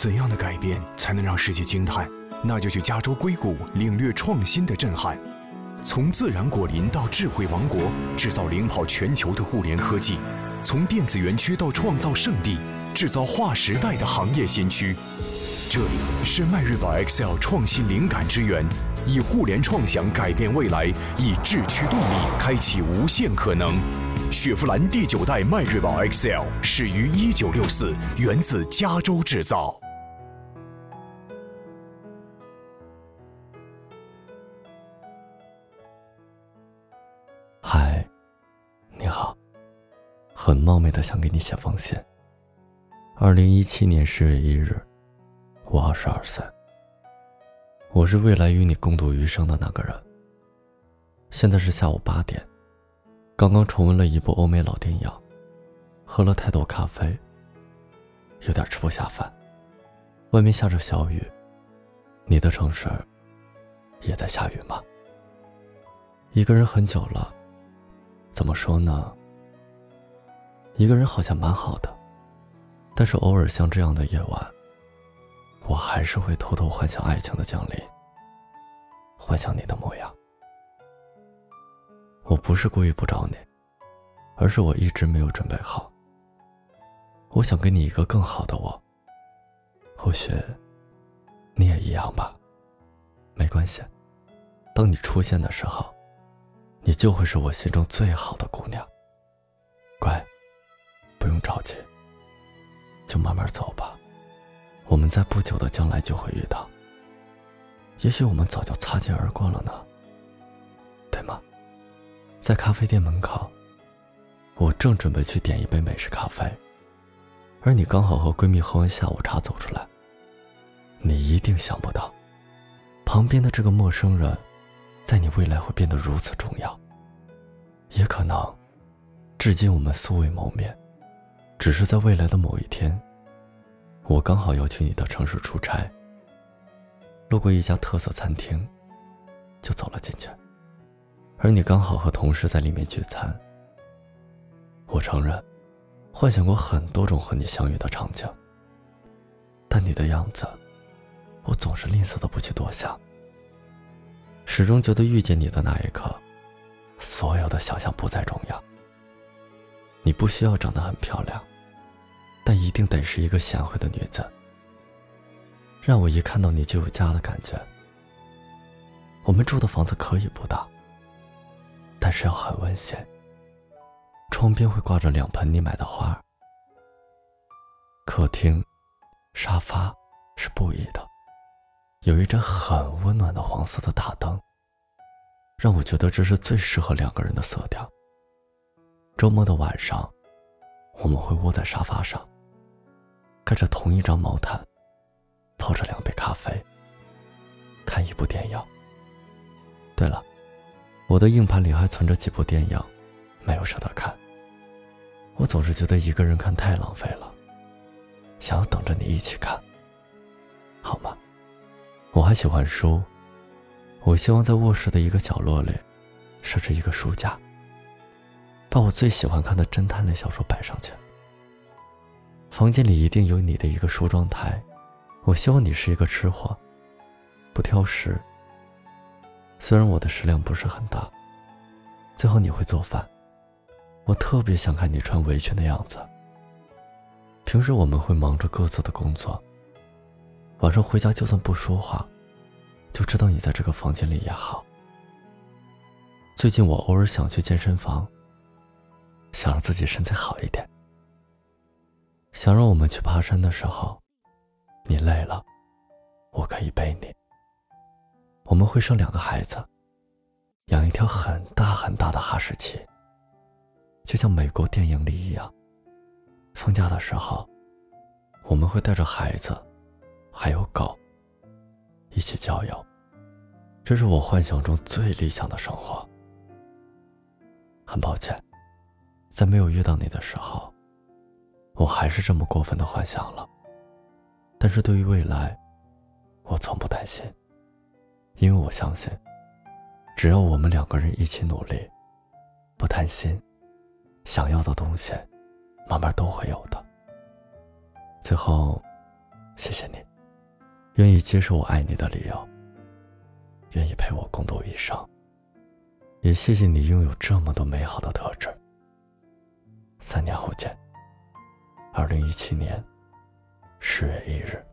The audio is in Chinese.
怎样的改变才能让世界惊叹？那就去加州硅谷领略创新的震撼。从自然果林到智慧王国，制造领跑全球的互联科技；从电子园区到创造圣地，制造划时代的行业先驱。这里是迈锐宝 XL 创新灵感之源，以互联创想改变未来，以智驱动力开启无限可能。雪佛兰第九代迈锐宝 XL 始于一九六四，源自加州制造。很冒昧的想给你写封信。二零一七年十月一日，我二十二岁，我是未来与你共度余生的那个人。现在是下午八点。刚刚重温了一部欧美老电影，喝了太多咖啡，有点吃不下饭。外面下着小雨，你的城市也在下雨吗？一个人很久了，怎么说呢？一个人好像蛮好的，但是偶尔像这样的夜晚，我还是会偷偷幻想爱情的降临，幻想你的模样。我不是故意不找你，而是我一直没有准备好。我想给你一个更好的我。或许你也一样吧。没关系，当你出现的时候，你就会是我心中最好的姑娘。乖，不用着急，就慢慢走吧。我们在不久的将来就会遇到。也许我们早就擦肩而过了呢。对吗在咖啡店门口，我正准备去点一杯美式咖啡，而你刚好和闺蜜喝完下午茶走出来。你一定想不到，旁边的这个陌生人，在你未来会变得如此重要。也可能，至今我们素未谋面，只是在未来的某一天，我刚好要去你的城市出差，路过一家特色餐厅，就走了进去。而你刚好和同事在里面聚餐。我承认，幻想过很多种和你相遇的场景，但你的样子，我总是吝啬的不去多想。始终觉得遇见你的那一刻，所有的想象不再重要。你不需要长得很漂亮，但一定得是一个贤惠的女子，让我一看到你就有家的感觉。我们住的房子可以不大。但是要很温馨。窗边会挂着两盆你买的花。客厅、沙发是布艺的，有一盏很温暖的黄色的大灯，让我觉得这是最适合两个人的色调。周末的晚上，我们会窝在沙发上，盖着同一张毛毯，泡着两杯咖啡，看一部电影。对了。我的硬盘里还存着几部电影，没有舍得看。我总是觉得一个人看太浪费了，想要等着你一起看，好吗？我还喜欢书，我希望在卧室的一个角落里设置一个书架，把我最喜欢看的侦探类小说摆上去。房间里一定有你的一个梳妆台，我希望你是一个吃货，不挑食。虽然我的食量不是很大，最后你会做饭，我特别想看你穿围裙的样子。平时我们会忙着各自的工作，晚上回家就算不说话，就知道你在这个房间里也好。最近我偶尔想去健身房，想让自己身材好一点，想让我们去爬山的时候，你累了，我可以背你。我们会生两个孩子，养一条很大很大的哈士奇，就像美国电影里一样。放假的时候，我们会带着孩子，还有狗，一起郊游。这是我幻想中最理想的生活。很抱歉，在没有遇到你的时候，我还是这么过分的幻想了。但是对于未来，我从不担心。因为我相信，只要我们两个人一起努力，不贪心，想要的东西，慢慢都会有的。最后，谢谢你，愿意接受我爱你的理由，愿意陪我共度一生。也谢谢你拥有这么多美好的特质。三年后见。二零一七年十月一日。